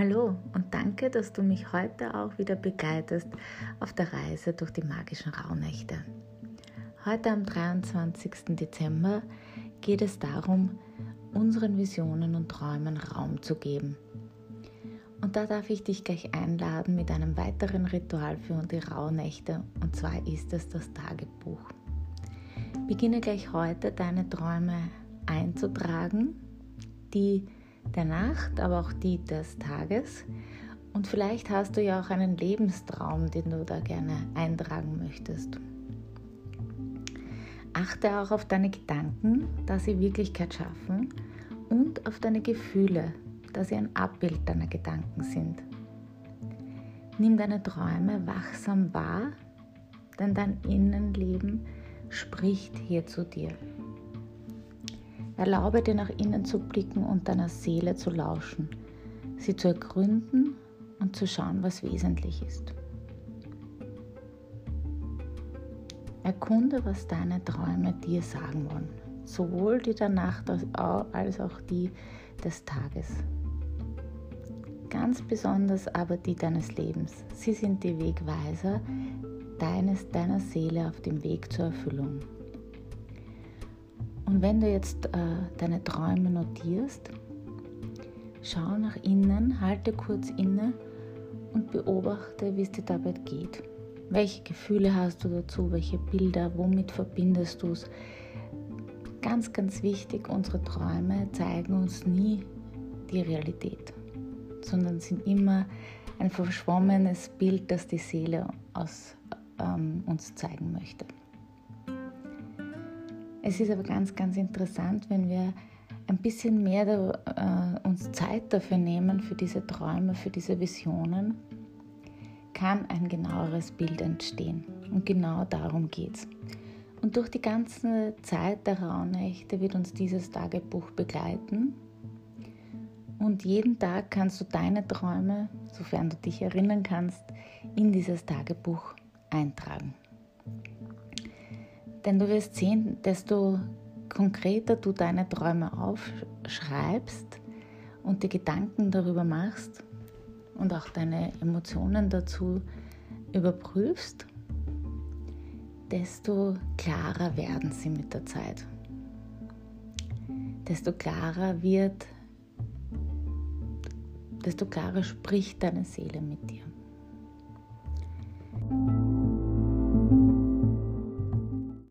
Hallo und danke, dass du mich heute auch wieder begleitest auf der Reise durch die magischen Rauhnächte. Heute am 23. Dezember geht es darum, unseren Visionen und Träumen Raum zu geben. Und da darf ich dich gleich einladen mit einem weiteren Ritual für die Rauhnächte und zwar ist es das Tagebuch. Beginne gleich heute deine Träume einzutragen, die der Nacht, aber auch die des Tages. Und vielleicht hast du ja auch einen Lebenstraum, den du da gerne eintragen möchtest. Achte auch auf deine Gedanken, dass sie Wirklichkeit schaffen und auf deine Gefühle, dass sie ein Abbild deiner Gedanken sind. Nimm deine Träume wachsam wahr, denn dein Innenleben spricht hier zu dir. Erlaube dir nach innen zu blicken und deiner Seele zu lauschen, sie zu ergründen und zu schauen, was wesentlich ist. Erkunde, was deine Träume dir sagen wollen, sowohl die der Nacht als auch die des Tages. Ganz besonders aber die deines Lebens. Sie sind die Wegweiser deines, deiner Seele auf dem Weg zur Erfüllung. Wenn du jetzt äh, deine Träume notierst, schau nach innen, halte kurz inne und beobachte, wie es dir dabei geht. Welche Gefühle hast du dazu? Welche Bilder? Womit verbindest du es? Ganz, ganz wichtig, unsere Träume zeigen uns nie die Realität, sondern sind immer ein verschwommenes Bild, das die Seele aus, ähm, uns zeigen möchte. Es ist aber ganz, ganz interessant, wenn wir ein bisschen mehr da, äh, uns Zeit dafür nehmen, für diese Träume, für diese Visionen, kann ein genaueres Bild entstehen. Und genau darum geht es. Und durch die ganze Zeit der Rauhnächte wird uns dieses Tagebuch begleiten. Und jeden Tag kannst du deine Träume, sofern du dich erinnern kannst, in dieses Tagebuch eintragen. Denn du wirst sehen, desto konkreter du deine Träume aufschreibst und die Gedanken darüber machst und auch deine Emotionen dazu überprüfst, desto klarer werden sie mit der Zeit. Desto klarer wird, desto klarer spricht deine Seele mit dir.